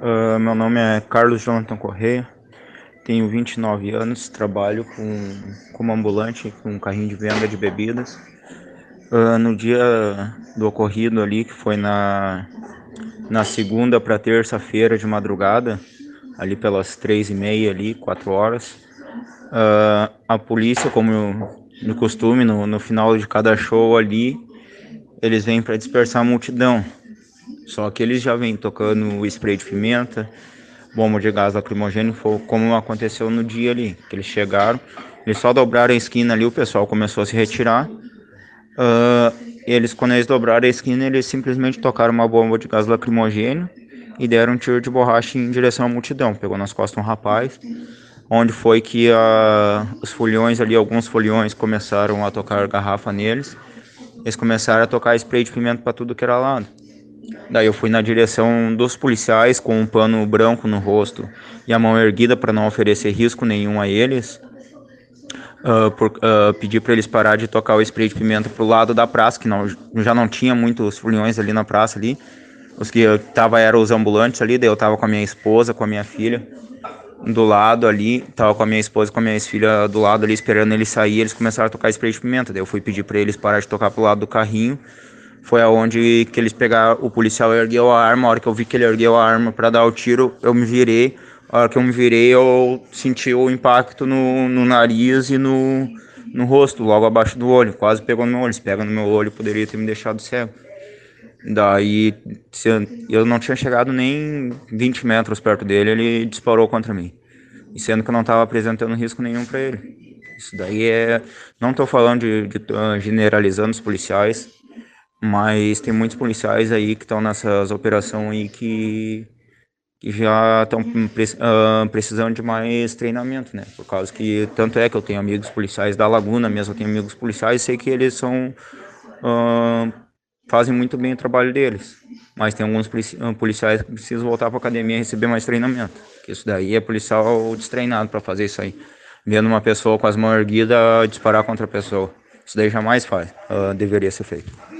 Uh, meu nome é Carlos Jonathan Correia, tenho 29 anos, trabalho com, como ambulante com um carrinho de venda de bebidas. Uh, no dia do ocorrido ali, que foi na, na segunda para terça-feira de madrugada, ali pelas três e meia ali, quatro horas, uh, a polícia, como no costume, no, no final de cada show ali, eles vêm para dispersar a multidão. Só que eles já vêm tocando spray de pimenta, bomba de gás lacrimogêneo, foi como aconteceu no dia ali, que eles chegaram, eles só dobraram a esquina ali, o pessoal começou a se retirar. Uh, eles, quando eles dobraram a esquina, eles simplesmente tocaram uma bomba de gás lacrimogêneo e deram um tiro de borracha em direção à multidão. Pegou nas costas um rapaz, onde foi que uh, os folhões ali, alguns folhões começaram a tocar garrafa neles. Eles começaram a tocar spray de pimenta para tudo que era lado. Daí eu fui na direção dos policiais com um pano branco no rosto e a mão erguida para não oferecer risco nenhum a eles. Uh, por, uh, pedi para eles parar de tocar o spray de pimenta pro lado da praça, que não, já não tinha muitos foliões ali na praça ali. Os que eu tava eram os ambulantes ali, daí eu tava com a minha esposa, com a minha filha do lado ali, tava com a minha esposa, com a minha filha do lado ali esperando ele sair, eles começaram a tocar spray de pimenta. Daí eu fui pedir para eles parar de tocar pro lado do carrinho foi aonde que eles pegaram, o policial ergueu a arma, a hora que eu vi que ele ergueu a arma para dar o tiro, eu me virei, a hora que eu me virei eu senti o impacto no, no nariz e no, no rosto, logo abaixo do olho, quase pegou no meu olho, se pega no meu olho poderia ter me deixado cego. Daí eu não tinha chegado nem 20 metros perto dele, ele disparou contra mim. E sendo que eu não estava apresentando risco nenhum para ele. Isso daí é. Não estou falando de, de uh, generalizando os policiais, mas tem muitos policiais aí que estão nessas operações aí que, que já estão uh, precisando de mais treinamento, né? Por causa que, tanto é que eu tenho amigos policiais da Laguna mesmo, eu tenho amigos policiais sei que eles são... Uh, fazem muito bem o trabalho deles. Mas tem alguns policiais que precisam voltar para a academia e receber mais treinamento. Que isso daí é policial destreinado para fazer isso aí. Vendo uma pessoa com as mãos erguidas disparar contra a pessoa. Isso daí jamais faz. Uh, deveria ser feito.